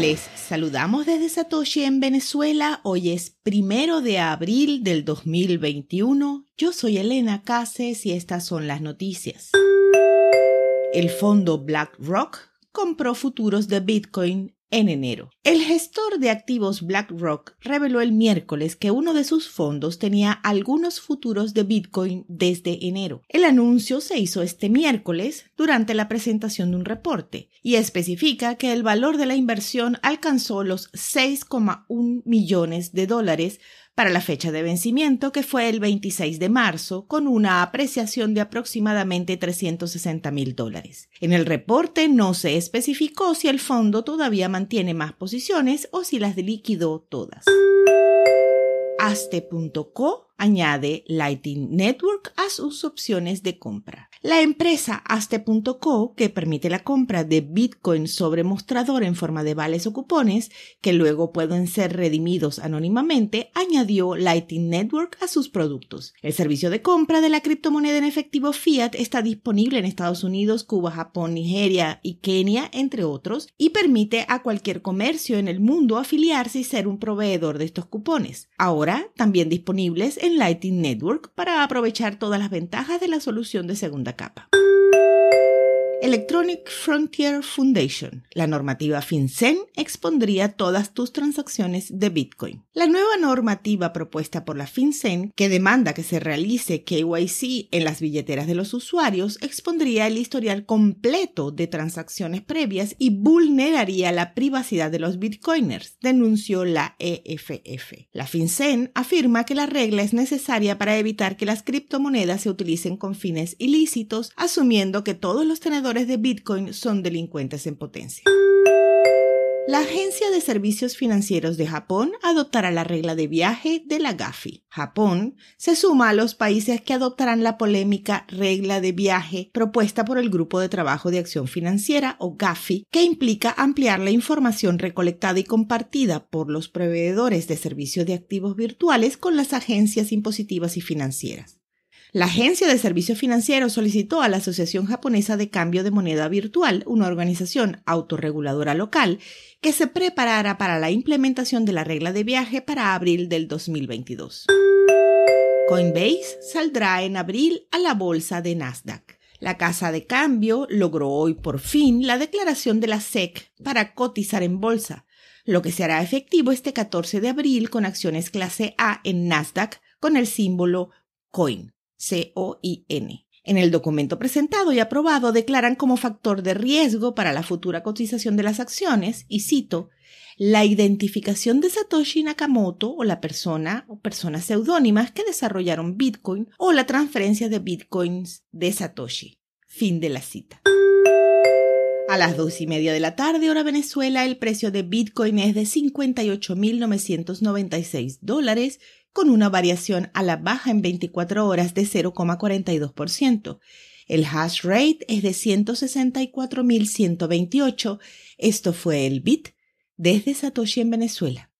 Les saludamos desde Satoshi en Venezuela. Hoy es primero de abril del 2021. Yo soy Elena Cases y estas son las noticias. El fondo BlackRock compró futuros de Bitcoin en enero. El gestor de activos BlackRock reveló el miércoles que uno de sus fondos tenía algunos futuros de Bitcoin desde enero. El anuncio se hizo este miércoles durante la presentación de un reporte y especifica que el valor de la inversión alcanzó los 6,1 millones de dólares para la fecha de vencimiento, que fue el 26 de marzo, con una apreciación de aproximadamente 360 mil dólares. En el reporte no se especificó si el fondo todavía mantiene más posiciones o si las liquidó todas. Aste.co añade Lightning Network a sus opciones de compra. La empresa Aste.co, que permite la compra de Bitcoin sobre mostrador en forma de vales o cupones, que luego pueden ser redimidos anónimamente, añadió Lightning Network a sus productos. El servicio de compra de la criptomoneda en efectivo fiat está disponible en Estados Unidos, Cuba, Japón, Nigeria y Kenia, entre otros, y permite a cualquier comercio en el mundo afiliarse y ser un proveedor de estos cupones. Ahora también disponibles en Network para aprovechar todas las ventajas de la solución de segunda capa. Electronic Frontier Foundation. La normativa FinCEN expondría todas tus transacciones de Bitcoin. La nueva normativa propuesta por la FinCEN, que demanda que se realice KYC en las billeteras de los usuarios, expondría el historial completo de transacciones previas y vulneraría la privacidad de los bitcoiners, denunció la EFF. La FinCEN afirma que la regla es necesaria para evitar que las criptomonedas se utilicen con fines ilícitos, asumiendo que todos los tenedores de Bitcoin son delincuentes en potencia. La Agencia de Servicios Financieros de Japón adoptará la regla de viaje de la GAFI. Japón se suma a los países que adoptarán la polémica regla de viaje propuesta por el Grupo de Trabajo de Acción Financiera o GAFI, que implica ampliar la información recolectada y compartida por los proveedores de servicios de activos virtuales con las agencias impositivas y financieras. La Agencia de Servicios Financieros solicitó a la Asociación Japonesa de Cambio de Moneda Virtual, una organización autorreguladora local, que se preparara para la implementación de la regla de viaje para abril del 2022. Coinbase saldrá en abril a la bolsa de Nasdaq. La casa de cambio logró hoy por fin la declaración de la SEC para cotizar en bolsa, lo que se hará efectivo este 14 de abril con acciones clase A en Nasdaq con el símbolo COIN. C-O-I-N. En el documento presentado y aprobado declaran como factor de riesgo para la futura cotización de las acciones, y cito, la identificación de Satoshi Nakamoto o la persona o personas seudónimas que desarrollaron Bitcoin o la transferencia de Bitcoins de Satoshi. Fin de la cita. A las dos y media de la tarde, hora Venezuela, el precio de Bitcoin es de 58.996 dólares con una variación a la baja en 24 horas de 0,42%. El hash rate es de 164.128. Esto fue el BIT desde Satoshi en Venezuela.